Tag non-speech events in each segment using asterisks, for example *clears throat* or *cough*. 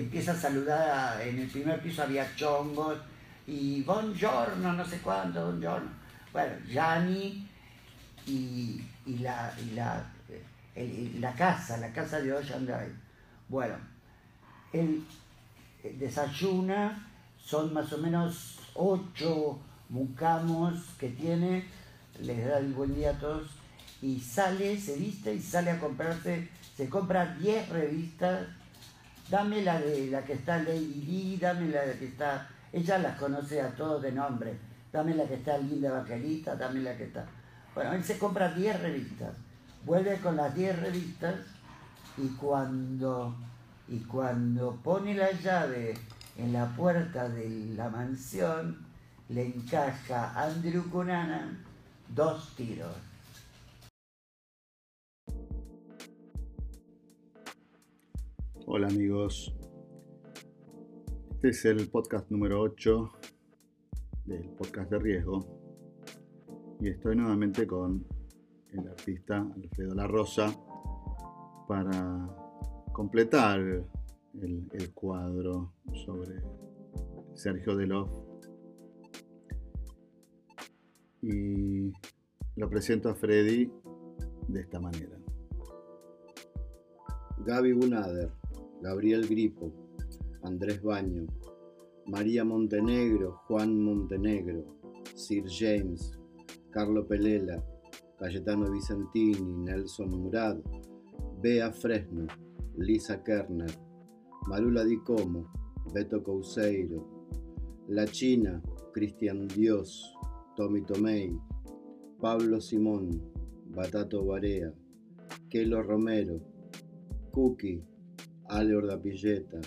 empieza a saludar, en el primer piso había chongos y buongiorno, no sé cuándo, buongiorno. Bueno, Gianni y, la, la, la casa, la casa de Ocean Drive. Bueno, él desayuna, son más o menos ocho mucamos que tiene, les da el buen día a todos y sale, se viste y sale a comprarse, se compra 10 revistas, dame la de la que está Lady Lee, dame la de que está, ella las conoce a todos de nombre, dame la que está Linda Evangelista, dame la que está. Bueno, él se compra 10 revistas, vuelve con las 10 revistas y cuando, y cuando pone la llave en la puerta de la mansión, le encaja a Andrew Cunanan dos tiros. Hola amigos, este es el podcast número 8 del podcast de riesgo. Y estoy nuevamente con el artista Alfredo La Rosa para completar el, cuadro sobre Sergio Delof y lo presento a Freddy de esta manera. Gaby Bunader Gabriel Gripo, Andrés Baño, María Montenegro, Juan Montenegro, Sir James, Carlo Pelela, Cayetano Vicentini, Nelson Murad, Bea Fresno, Lisa Kerner, Marula Di Como, Beto Couseiro, La China, Cristian Dios, Tommy Tomei, Pablo Simón, Batato Barea, Kelo Romero, Cookie, Ale Ordapilleta,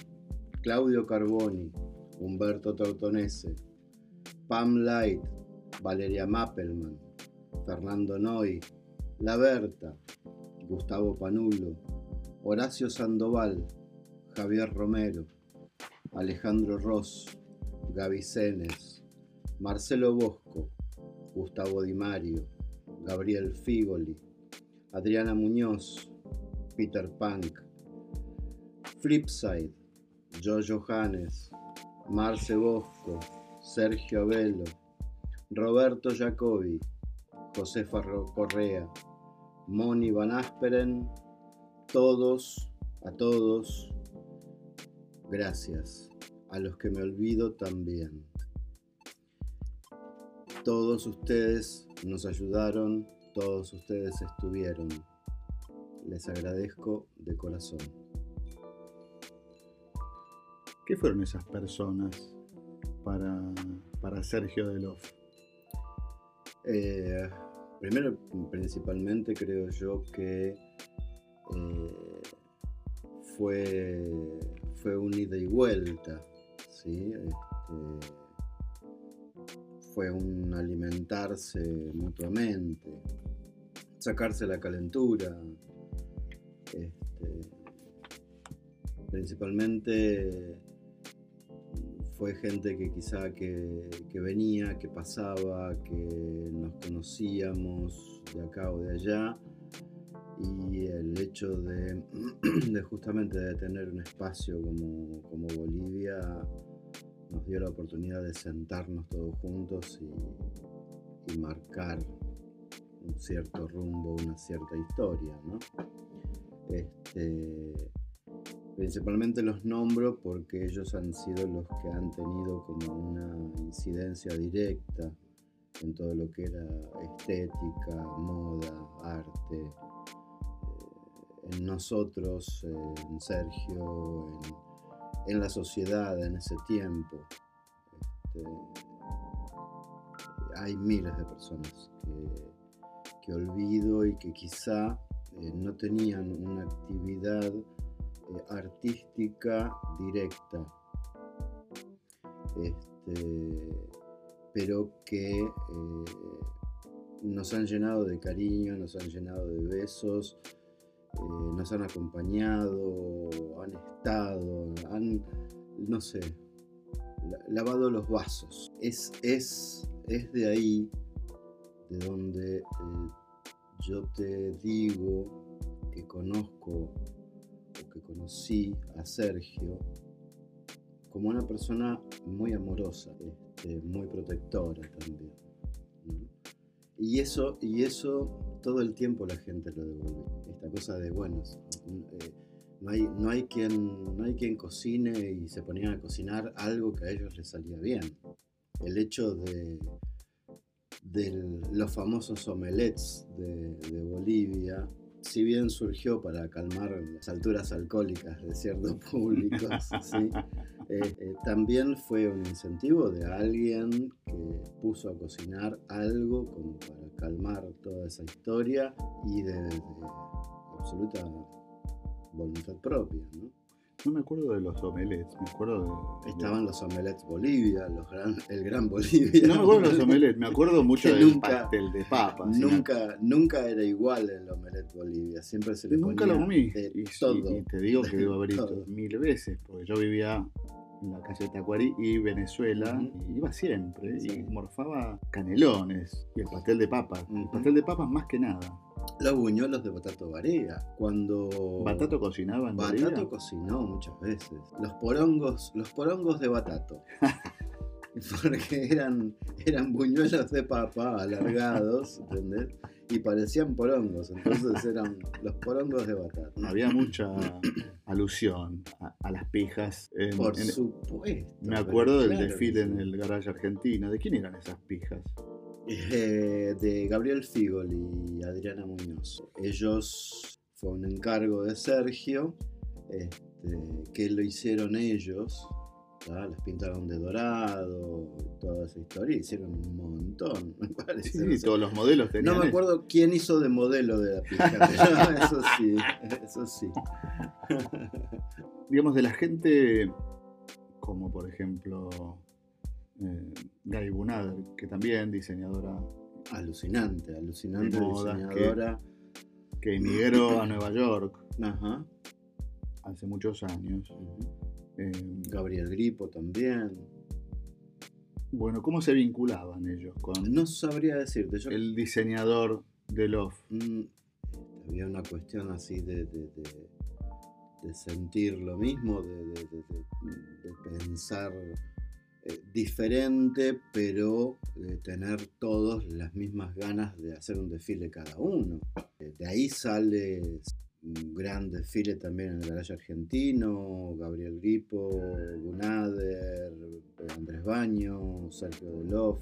Claudio Carboni, Humberto Tortonese, Pam Light, Valeria Mappelman, Fernando Noy, La Berta, Gustavo Panulo, Horacio Sandoval, Javier Romero, Alejandro Ross, Gaby Cenes, Marcelo Bosco, Gustavo Di Mario, Gabriel Figoli, Adriana Muñoz, Peter Punk, Flipside, Jojo Johannes, Marce Bosco, Sergio Abelo, Roberto Jacobi, Josefa Correa, Moni Van Asperen, todos, a todos, gracias. A los que me olvido también. Todos ustedes nos ayudaron, todos ustedes estuvieron. Les agradezco de corazón. ¿Qué fueron esas personas para, para Sergio Delof? Eh, primero, principalmente creo yo que eh, fue, fue un ida y vuelta, ¿sí? Este, fue un alimentarse mutuamente, sacarse la calentura, este, principalmente fue gente que quizá que, venía, que pasaba, que nos conocíamos de acá o de allá y el hecho de, *clears throat* justamente de tener un espacio como, Bolivia nos dio la oportunidad de sentarnos todos juntos y, marcar un cierto rumbo, una cierta historia, ¿no? Este, Principalmente los nombro porque ellos han sido los que han tenido como una incidencia directa en todo lo que era estética, moda, arte, eh, en nosotros, en Sergio, en, la sociedad en ese tiempo. Este, hay miles de personas que, olvido y que quizá eh, no tenían una actividad eh, artística directa, este, pero que eh, nos han llenado de cariño, nos han llenado de besos, eh, nos han acompañado, han estado, han, no sé, lavado los vasos. Es, es, es de ahí de donde yo te digo que conozco que conocí a Sergio como una persona muy amorosa, este, muy protectora también. Y eso, y eso todo el tiempo la gente lo devuelve. Esta cosa de, bueno, eh, no, hay, no, hay quien, no hay quien cocine y se ponían a cocinar algo que a ellos les salía bien. El hecho de, de los famosos omelets de Bolivia, si bien surgió para calmar las alturas alcohólicas de ciertos *laughs* públicos, eh, eh, también fue un incentivo de alguien que puso a cocinar algo como para calmar toda esa historia y de, de absoluta voluntad propia. ¿no? No me acuerdo de los omelets, me acuerdo de... Estaban los omelets Bolivia, los gran, el gran Bolivia. No me acuerdo de los *laughs* omelets, me acuerdo mucho del nunca- pastel de papas. Nunca, nunca era igual el omelet Bolivia, siempre se le Nunca ponía lo comí. de Y, sí, todo. y te digo que debo haber ido mil veces, porque yo vivía en la calle Tacuarí y Venezuela, iba siempre, Sí. y morfaba canelones y el pastel de papas. El pastel de papas más que nada. Los buñuelos de Batato Barea, cuando... ¿Batato cocinaba en? Batato cocinó muchas veces. Los porongos, los porongos de Batato. *laughs* Porque eran, eran buñuelos de papa alargados, ¿entendés? Y parecían porongos, entonces eran los porongos de Batato. Había mucha alusión a, a las pijas. en- Por en- supuesto. me acuerdo del claro desfile sí. en el garage argentino. ¿De quién eran esas pijas? Eh, de Gabriel Figol y Adriana Muñoz. Ellos fue un encargo de Sergio, este, que lo hicieron ellos, ¿tá? las pintaron de dorado, toda esa historia, hicieron un montón, me parece. Sí, todos los modelos tenían No me acuerdo quién hizo de modelo de la *laughs* pero eso sí, eso sí. digamos, de la gente como por ejemplo eh, Gaby Bunader, que también diseñadora Alucinante, alucinante que- diseñadora. que emigró a *clears throat* Nueva York Ajá. hace muchos años. Eh, Gabriel Gripo también. bueno, ¿cómo se vinculaban ellos con No sabría decirte. Yo el diseñador de Love? Mm, había una cuestión así de, de- de- de sentir lo mismo, de pensar eh, diferente, pero de tener todos las mismas ganas de hacer un desfile cada uno. Eh, De ahí sale un gran desfile también en el Garage Argentino, Gabriel Gripo, Gunader, Andrés Baño, Sergio Delof,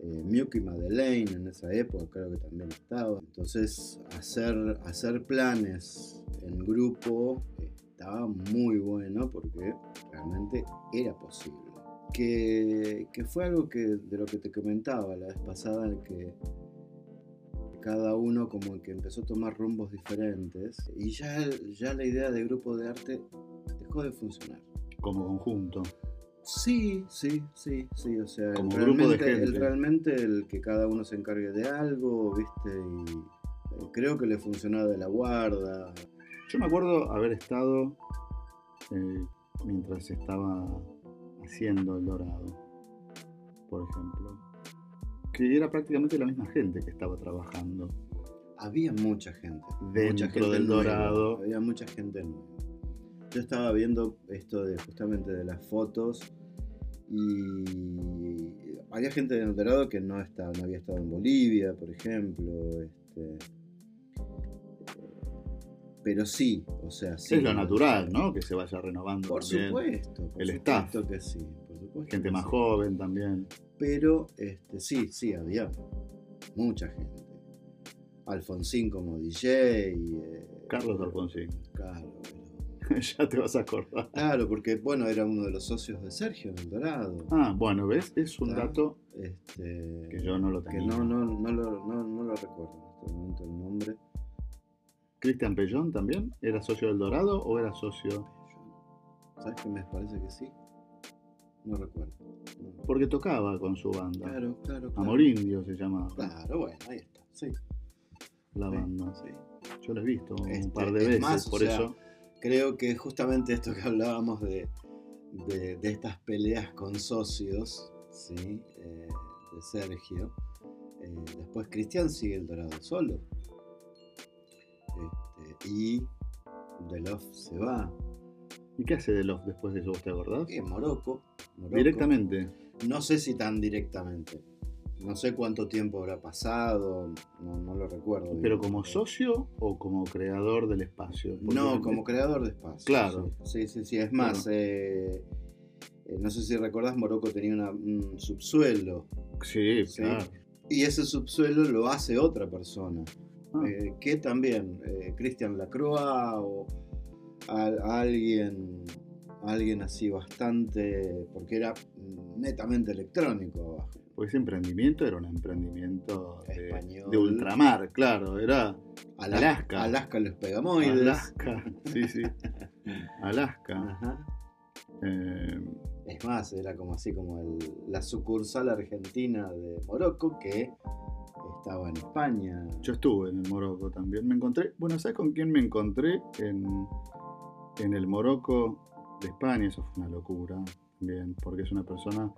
eh, Miuki Madeleine en esa época creo que también estaba. Entonces hacer, hacer planes en grupo eh, estaba muy bueno porque realmente era posible. Que, que fue algo que, de lo que te comentaba la vez pasada, que cada uno como que empezó a tomar rumbos diferentes y ya, ya la idea de grupo de arte dejó de funcionar. Como conjunto. Sí, sí, sí, sí, o sea, Como el grupo de realmente, el realmente el que cada uno se encargue de algo, viste, y eh, creo que le funcionaba de la guarda. Yo me acuerdo haber estado eh, mientras estaba haciendo el dorado, por ejemplo, que era prácticamente la misma gente que estaba trabajando. Había mucha gente, Dentro mucha gente del nueva, dorado. había mucha gente nueva. Yo estaba viendo esto de justamente de las fotos y había gente en el dorado que no, estaba, no había estado en Bolivia, por ejemplo, este, pero sí, o sea, sí. es lo natural, ¿no? Que se vaya renovando Por también. supuesto, por el supuesto staff. que sí, por supuesto Gente que más sí. joven también. Pero este, sí, sí, había mucha gente. Alfonsín como DJ. eh, Carlos Alfonsín. Claro, *laughs* pero- ya te vas a acordar. claro, porque bueno, era uno de los socios de Sergio en el Dorado. Ah, bueno, ¿ves? Es un dato Este, que yo no lo que tenía. no, no, no, lo, no, no lo recuerdo en este momento el nombre. ¿Cristian Pellón también? ¿Era socio del Dorado o era socio? ¿Sabes qué me parece que sí? No recuerdo. Porque tocaba con su banda. Claro, claro, claro. Amor Indio se llamaba Claro, bueno, ahí está. Sí, la sí, banda. sí. Yo lo he visto un Este, par de es veces, más, o por sea, eso. creo que justamente esto que hablábamos de, de, de estas peleas con socios, ¿sí? Eh, de Sergio, eh, después Cristian sigue el Dorado solo. Y Delof se va. ¿Y qué hace de Love después de eso? ¿Vos te acordás? En Morocco, Morocco. Directamente. No sé si tan directamente. No sé cuánto tiempo habrá pasado, no, no lo recuerdo. ¿Pero como socio o como creador del espacio? No, como creador de espacio. Claro. Sí, sí, sí. Es más, eh, eh, no sé si recordás, Morocco tenía una- un subsuelo. Sí, Sí. claro. Y ese subsuelo lo hace otra persona. Ah, eh, que también, eh, Christian Lacroix o al- alguien, alguien así bastante, porque era netamente electrónico abajo. Porque ese emprendimiento era un emprendimiento de, Español. de ultramar, claro. Era Ala- Alaska. Alaska los pegamoides. Alaska. Sí, sí. *laughs* Alaska. Ajá. Eh, Es más, era como así como el- la sucursal argentina de Morocco que estaba en España. yo estuve en el Morocco también. Me encontré. Bueno, ¿sabes con quién me encontré? En, en el Morocco de España. Eso fue una locura. Bien, porque es una persona,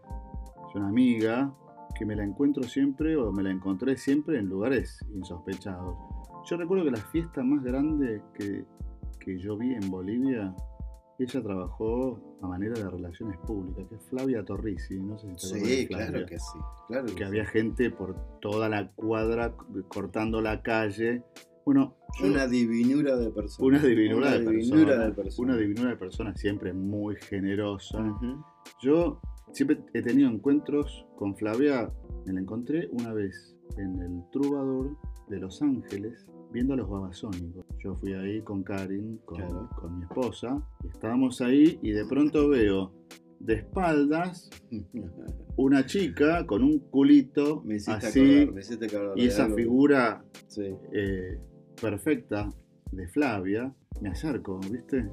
es una amiga que me la encuentro siempre o me la encontré siempre en lugares insospechados. Yo recuerdo que la fiesta más grande que, que yo vi en Bolivia, ella trabajó a manera de relaciones públicas, que es Flavia Torrisi, no sé si te acuerdas de Sí, claro que sí. Claro que que sí. había gente por toda la cuadra cortando la calle. Bueno, yo- Una divinura de persona. una divinura, de, divinura persona, de persona. Una divinura de persona siempre muy generosa. Yo siempre he tenido encuentros con Flavia. Me la encontré una vez en el Troubadour de Los Ángeles viendo a los babasónicos. Yo fui ahí con Karin, con, Claro. con mi esposa. estábamos ahí y de pronto veo de espaldas *laughs* una chica con un culito me así acordar, me hiciste acordar y esa algo. figura Sí. eh, perfecta de Flavia, me acerco, ¿viste?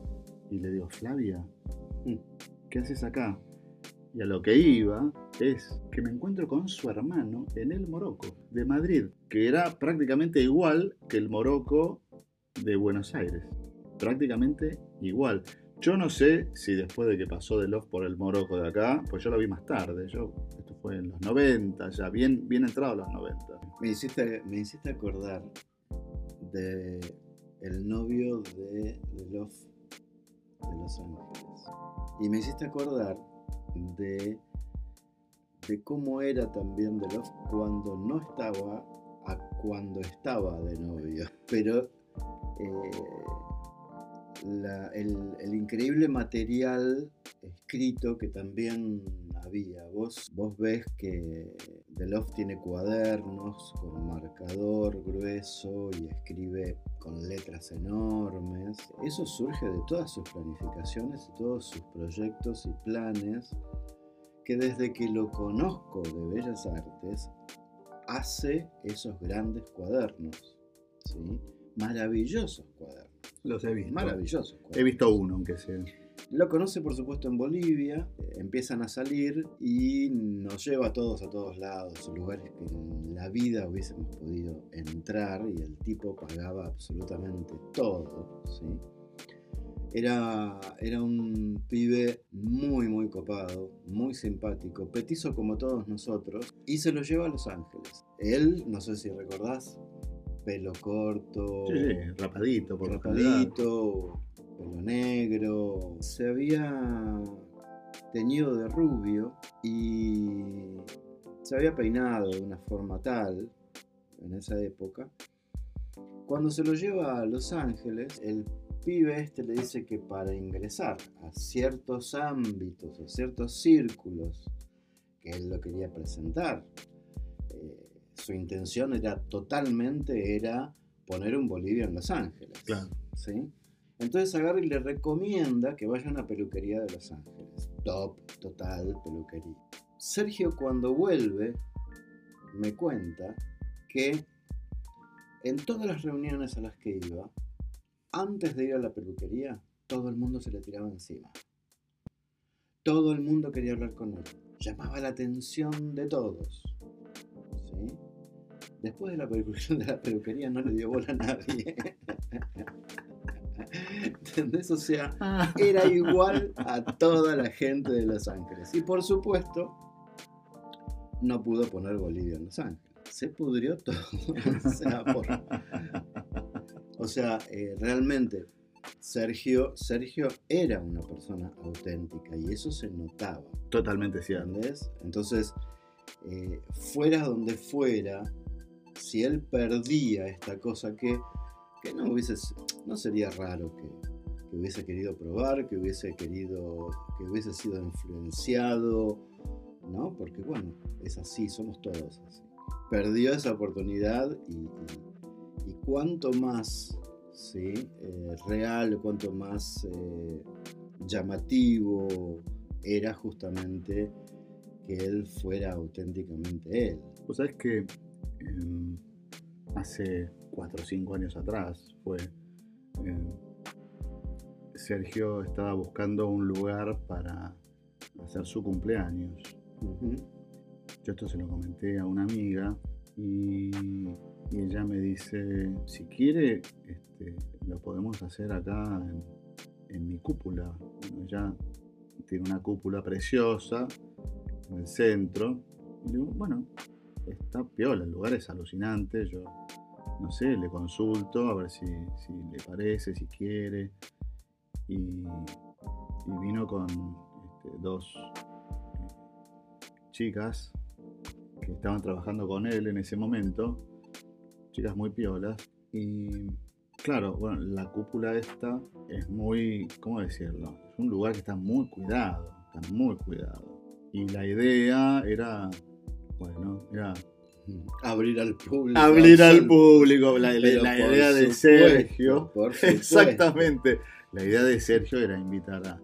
Y le digo, Flavia, Mm. ¿qué haces acá? Y a lo que iba es que me encuentro con su hermano en el Morocco, de Madrid, que era prácticamente igual que el Morocco de Buenos Aires. Prácticamente igual. Yo no sé si después de que pasó de Love por el Morocco de acá, pues yo lo vi más tarde. Yo, esto fue en los 90, ya bien, bien entrado los 90. Me hiciste, me hiciste acordar de el novio de, de Love de Los Ángeles. Y me hiciste acordar de, de cómo era también de Love cuando no estaba a cuando estaba de novio. *laughs* Pero eh, la- el, el increíble material escrito que también había. Vos, vos ves que Love tiene cuadernos con marcador grueso y escribe con letras enormes. Eso surge de todas sus planificaciones y todos sus proyectos y planes que desde que lo conozco de Bellas Artes hace esos grandes cuadernos. ¿sí? Maravillosos cuadernos. Los he visto. Maravillosos cuadernos. He visto uno, aunque sea. Lo conoce por supuesto en Bolivia, empiezan a salir y nos lleva a todos a todos lados, lugares que en la vida hubiésemos podido entrar y el tipo pagaba absolutamente todo. ¿sí? Era, era un pibe muy muy copado, muy simpático, petizo como todos nosotros y se lo lleva a Los Ángeles. Él, no sé si recordás, pelo corto, Sí, sí, rapadito, por rapadito, pelo negro, se había teñido de rubio y se había peinado de una forma tal en esa época. Cuando se lo lleva a Los Ángeles, el pibe este le dice que para ingresar a ciertos ámbitos, a ciertos círculos que él lo quería presentar, eh, su intención era totalmente era poner un Bolivia en Los Ángeles. Claro. ¿sí? Entonces agarra y le recomienda que vaya a una peluquería de Los Ángeles. Top, total peluquería. Sergio cuando vuelve me cuenta que en todas las reuniones a las que iba, antes de ir a la peluquería, todo el mundo se le tiraba encima. Todo el mundo quería hablar con él. Llamaba la atención de todos. ¿sí? Después de la, *laughs* de la peluquería no le dio bola a nadie. *laughs* ¿Entendés? O sea, era igual a toda la gente de Los Ángeles. Y por supuesto, no pudo poner Bolivia en Los Ángeles. Se pudrió todo. *laughs* o sea, por- o sea, eh, realmente, Sergio, Sergio era una persona auténtica y eso se notaba. Totalmente cierto. ¿Entendés? Entonces, eh, fuera donde fuera, si él perdía esta cosa que, que no hubiese, no sería raro que, que hubiese querido probar, que hubiese querido, que hubiese sido influenciado, ¿no? Porque bueno, es así, somos todos así. Perdió esa oportunidad y, y- y cuanto más ¿sí? eh, real, cuanto más eh, llamativo era justamente que él fuera auténticamente él. Vos sabés que em, hace 4 o 5 años atrás fue. em, Sergio estaba buscando un lugar para hacer su cumpleaños. Yo esto se lo comenté a una amiga y, y ella me dice, si quiere, este, lo podemos hacer acá en, mi cúpula. Bueno, ella tiene una cúpula preciosa en el centro. Y digo, bueno, está piola, el lugar es alucinante. Yo, no sé, le consulto a ver si, si le parece, si quiere. Y, y vino con este, dos eh, chicas que estaban trabajando con él en ese momento, chicas muy piolas, y claro, bueno, la cúpula esta es muy, ¿cómo decirlo? Es un lugar que está muy cuidado, está muy cuidado. Y la idea era, bueno, era Abrir al público. abrir al público, la, la- Pero la por idea de Sergio. por *laughs* supuesto. Exactamente. La idea de Sergio era invitar a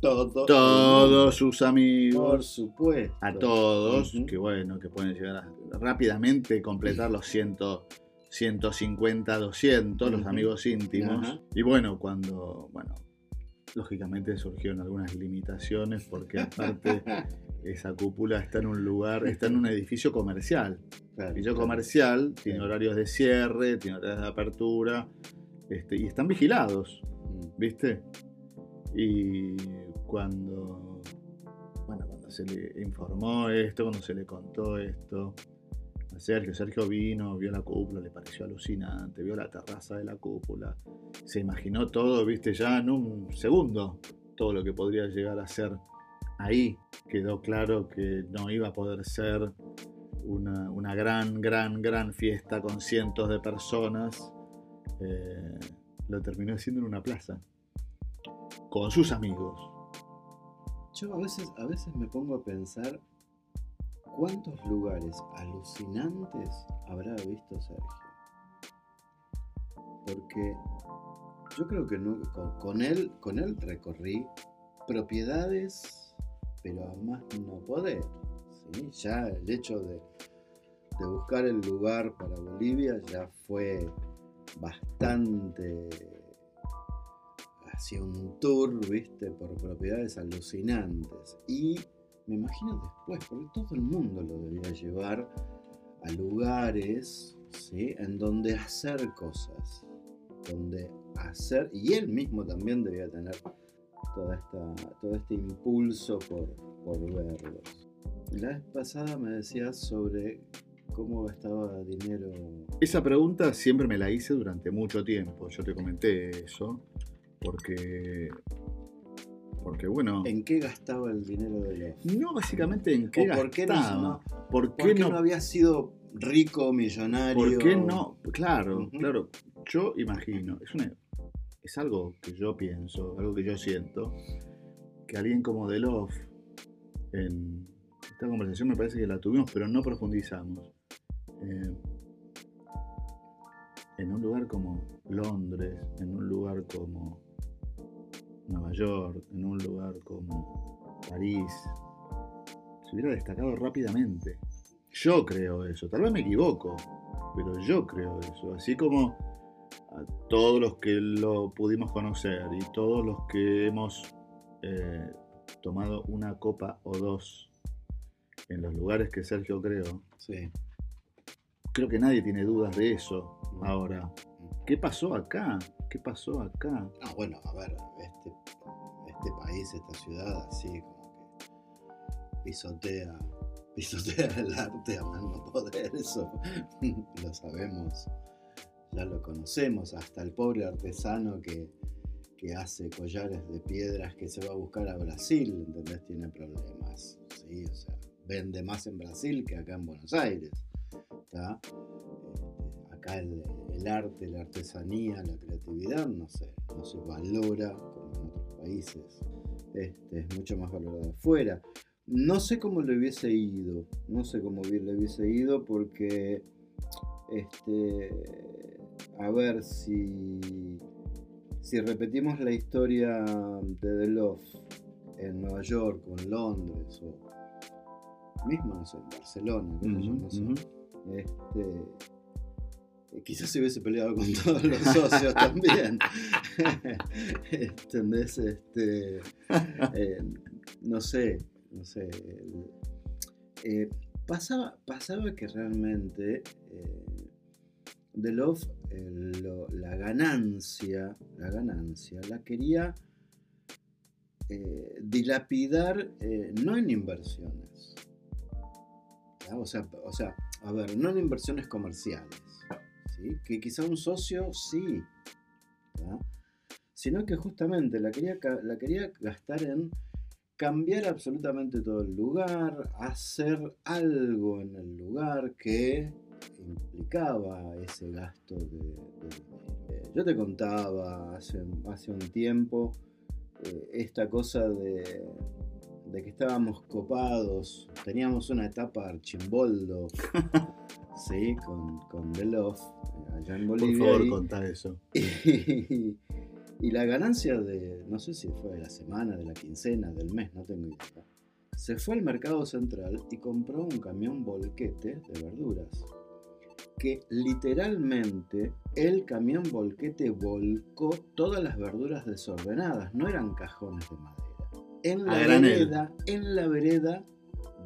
Todo. todos sus Por amigos, supuesto. a todos, que bueno, que pueden llegar a rápidamente completar los 100, 150, 200, los amigos íntimos. Y bueno, cuando, bueno, lógicamente surgieron algunas limitaciones porque aparte *laughs* esa cúpula está en un lugar, está en un edificio comercial. Claro, Edificio claro. comercial, tiene Sí. horarios de cierre, tiene horarios de apertura, este, y están vigilados. Mm. ¿viste? Y cuando, bueno, cuando se le informó esto, cuando se le contó esto Sergio, Sergio vino, vio la cúpula, le pareció alucinante, vio la terraza de la cúpula, se imaginó todo, ¿viste? Ya en un segundo, todo lo que podría llegar a ser ahí. Quedó claro que no iba a poder ser una, gran, gran, gran fiesta con cientos de personas. Eh, lo terminó haciendo en una plaza. Con sus amigos. Yo a veces, a veces me pongo a pensar cuántos lugares alucinantes habrá visto Sergio. Porque yo creo que con, él, recorrí propiedades, pero a más no poder. ¿sí? Ya el hecho de, de buscar el lugar para Bolivia ya fue bastante hacía un tour, viste, por propiedades alucinantes. Y me imagino después, porque todo el mundo lo debía llevar a lugares, ¿sí? En donde hacer cosas, donde hacer, y él mismo también debía tener toda esta, todo este impulso por, por verlos. La vez pasada me decías sobre cómo gastaba dinero. Esa pregunta siempre me la hice durante mucho tiempo. Yo te comenté eso. Porque. Porque bueno. ¿En qué gastaba el dinero de los No básicamente en qué ¿O por qué no- ¿Por ¿Por qué qué no no había sido rico, millonario? ¿Por qué no? Claro, claro. Yo imagino, es, una, es algo que yo pienso, algo que yo siento, que alguien como Delof, en esta conversación me parece que la tuvimos, pero no profundizamos. eh, en un lugar como Londres, en un lugar como Nueva York, en un lugar como París, se hubiera destacado rápidamente. Yo creo eso, tal vez me equivoco, pero yo creo eso. Así como a todos los que lo pudimos conocer y todos los que hemos eh, tomado una copa o dos en los lugares que Sergio creó, Sí. creo que nadie tiene dudas de eso ahora. ¿Qué pasó acá? ¿Qué pasó acá? Ah, bueno, a ver, este, este país, esta ciudad, así como que pisotea, *laughs* pisotea el arte a más no poder, eso *laughs* lo sabemos, ya lo conocemos, hasta el pobre artesano que, que hace collares de piedras que se va a buscar a Brasil, ¿entendés? Tiene problemas, ¿sí? O sea, vende más en Brasil que acá en Buenos Aires, ¿está? Acá el, el arte, la artesanía, la creatividad, no se, no se valora como en otros países. Este, es mucho más valorado afuera. No sé cómo le hubiese ido, no sé cómo le hubiese ido porque, este, a ver si, si repetimos la historia de The Love en Nueva York o en Londres o mismo, no sé, en Barcelona, sé yo, no sé. Ujú, ujú. Este, quizás se hubiese peleado con *laughs* todos los socios también. *laughs* ¿Entendés? Este, eh, no sé, no sé. eh, pasaba, pasaba que realmente eh, The Love, eh, lo- la ganancia, la ganancia, la quería eh, dilapidar eh, no en inversiones. O sea, o sea, a ver, no en inversiones comerciales, que quizá un socio sí, sino que justamente la quería, la quería gastar en cambiar absolutamente todo el lugar, hacer algo en el lugar que implicaba ese gasto de, Yo te contaba hace, hace un tiempo eh, esta cosa de, de que estábamos copados, teníamos una etapa archimboldo, *laughs* ¿sí? con, con The Love, eh, allá en Por Bolivia. favor, y- contá eso. y, *laughs* y la ganancia de, no sé si fue de la semana, de la quincena, del mes, no tengo idea. Se fue al mercado central y compró un camión volquete de verduras. Que literalmente el camión volquete volcó todas las verduras desordenadas, no eran cajones de madera. En la vereda, en la vereda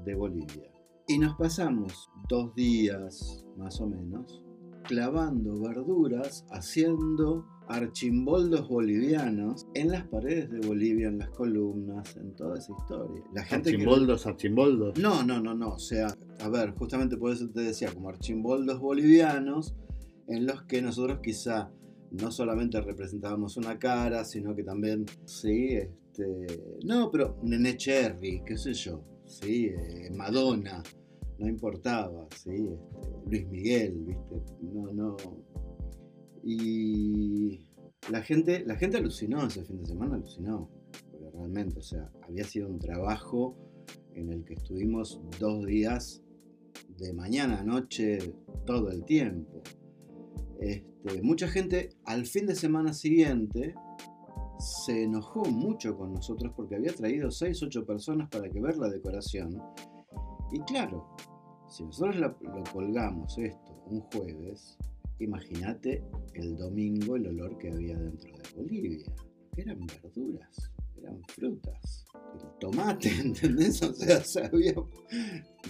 de Bolivia. Y nos pasamos dos días, más o menos, clavando verduras, haciendo archimboldos bolivianos en las paredes de Bolivia, en las columnas, en toda esa historia. La gente que- Archimboldos, archimboldos. no, no, no, no. O sea, a ver, justamente por eso te decía, como archimboldos bolivianos, en los que nosotros quizá no solamente representábamos una cara, sino que también, sí, este. No, pero Nene Cherry, qué sé yo, sí, eh, Madonna, no importaba, sí, este, Luis Miguel, viste, no, no. Y la gente, la gente alucinó ese fin de semana, alucinó, porque realmente, o sea, había sido un trabajo en el que estuvimos dos días de mañana a noche todo el tiempo. Este, mucha gente al fin de semana siguiente se enojó mucho con nosotros porque había traído 6, 8 personas para que ver la decoración. Y claro, si nosotros la- lo colgamos esto un jueves, imagínate el domingo el olor que había dentro de Bolivia. Eran verduras, eran frutas, tomate, *laughs* ¿entendés? O sea, sabía...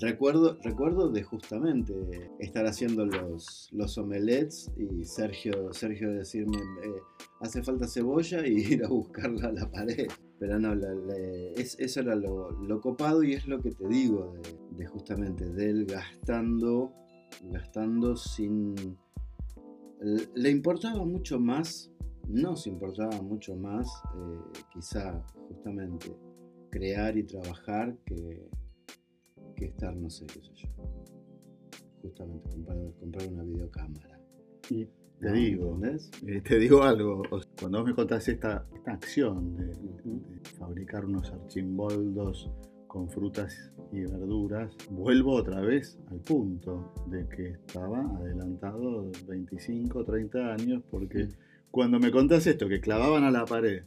Recuerdo, recuerdo de justamente estar haciendo los, los omelets y Sergio, Sergio decirme, eh, hace falta cebolla y *laughs* ir a buscarla a la pared. Pero no, la- la- es- eso era lo, lo copado y es lo que te digo de, de justamente de él gastando, gastando sin... Le importaba mucho más, nos importaba mucho más, eh, quizá justamente crear y trabajar que, que estar, no sé, qué sé yo. Justamente comprar, comprar una videocámara. Y te ¿no? digo, ¿Entendés? eh, te digo algo. Cuando vos me contás esta, esta acción de, de fabricar unos archimboldos con frutas y verduras, vuelvo otra vez al punto de que estaba adelantado 25, 30 años, porque cuando me contás esto, que clavaban a la pared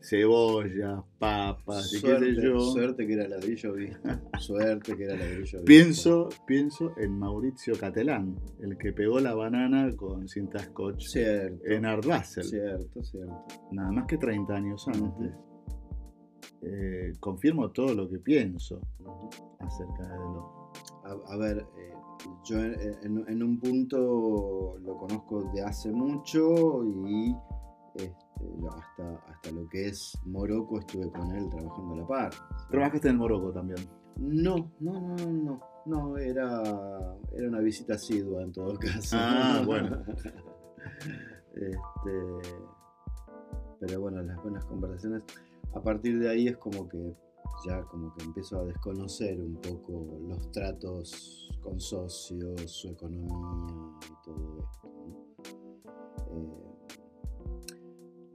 cebollas, papas y qué Suerte, sé yo, suerte que era ladrillo visto. *laughs* Suerte que era ladrillo pienso, pienso en Mauricio Catelán, el que pegó la banana con cinta scotch Cierto. en Art Basel. Cierto, cierto. nada más que 30 años antes. Eh, confirmo todo lo que pienso acerca de lo. A, a ver, eh, yo en, en- en un punto lo conozco de hace mucho y este, hasta, hasta lo que es Morocco estuve con él trabajando a la par. Trabajaste en Morocco también. No, no, no, no, no, no, era, era una visita asidua en todo caso. Ah, *laughs* bueno. Este, pero bueno, las buenas conversaciones, a partir de ahí es como que ya como que empiezo a desconocer un poco los tratos con socios, su economía y todo esto. Eh,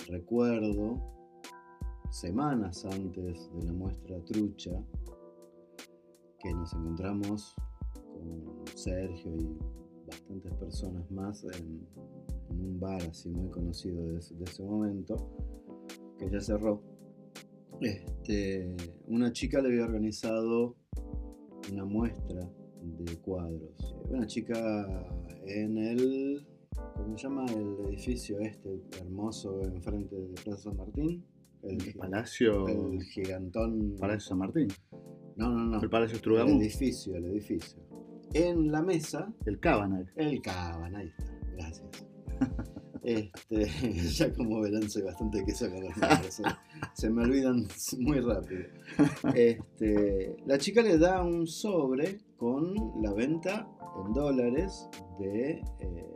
recuerdo semanas antes de la muestra trucha que nos encontramos con Sergio y bastantes personas más en, un bar así muy conocido de, ese momento, que ya cerró. Este, una chica le había organizado una muestra de cuadros. Una chica en el, ¿cómo se llama? El edificio este hermoso enfrente de Plaza San Martín. El, Palacio. El gigantón. Palacio San Martín. No, no, no. El Palacio Estrugamón. El edificio, el edificio. En la mesa. El Cabanak. El Cabanak, ahí está. Gracias. *laughs* Este, *laughs* ya como verán, soy bastante queso con los nombres. *laughs* Se, me olvidan muy rápido. Este, la chica le da un sobre con la venta en dólares de, eh,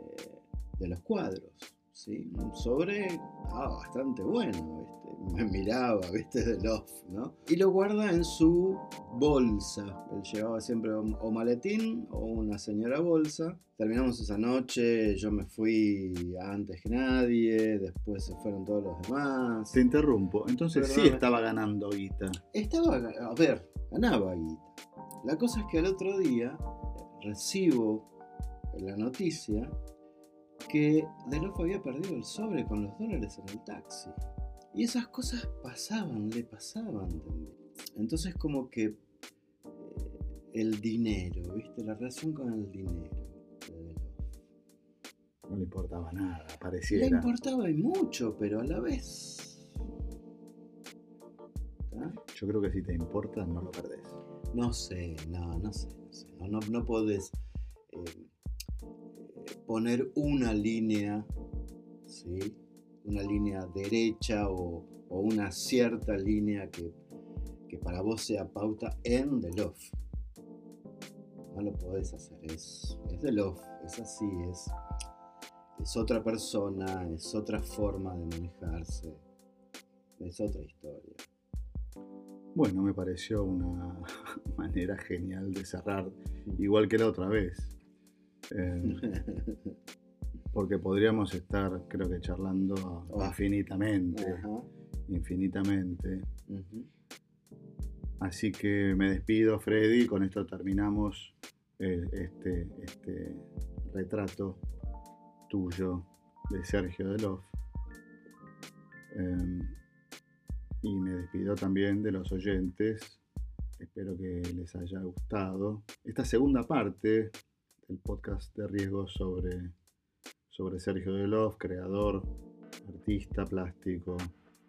de los cuadros. ¿sí? Un sobre ah, bastante bueno *laughs* me miraba, viste, de Love, ¿no? Y lo guarda en su bolsa. Él llevaba siempre o maletín o una señora bolsa. Terminamos esa noche, yo me fui antes que nadie, después se fueron todos los demás. Te interrumpo, entonces sí estaba ganando guita. Estaba, a ver, ganaba guita. La cosa es que al otro día recibo la noticia que Delof había perdido el sobre con los dólares en el taxi. Y esas cosas pasaban, le pasaban también. Entonces como que eh, el dinero, ¿viste? La relación con el dinero. No le importaba nada, pareciera. Le importaba y mucho, pero a la vez. Yo creo que si te importa, no lo perdés. No sé, no, no sé, no sé. No, no, podés eh, poner una línea, ¿sí? una línea derecha o, una cierta línea que, para vos sea pauta en The Love. No lo podés hacer, es, es The Love, es así, es, es otra persona, es otra forma de manejarse, es otra historia. Bueno, me pareció una *laughs* manera genial de cerrar, igual que la otra vez. Eh, *laughs* porque podríamos estar, creo que, charlando infinitamente. Infinitamente. Así que me despido, Freddy. Con esto terminamos eh, este, este retrato tuyo de Sergio Delof. Em, y me despido también de los oyentes. Espero que les haya gustado esta segunda parte del podcast de riesgo sobre sobre Sergio Delof, creador, artista plástico,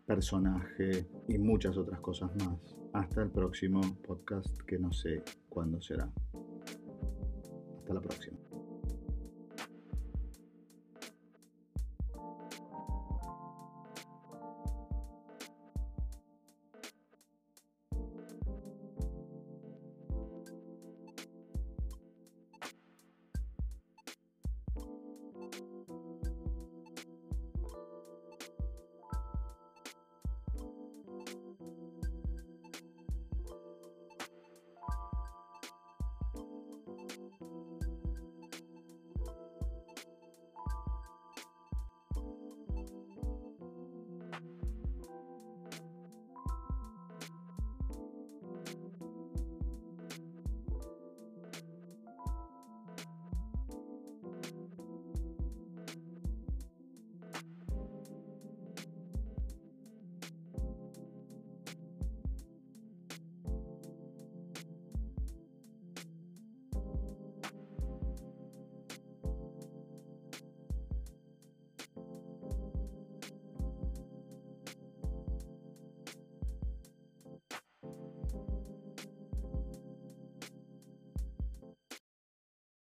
personaje y muchas otras cosas más. Hasta el próximo podcast que no sé cuándo será. Hasta la próxima.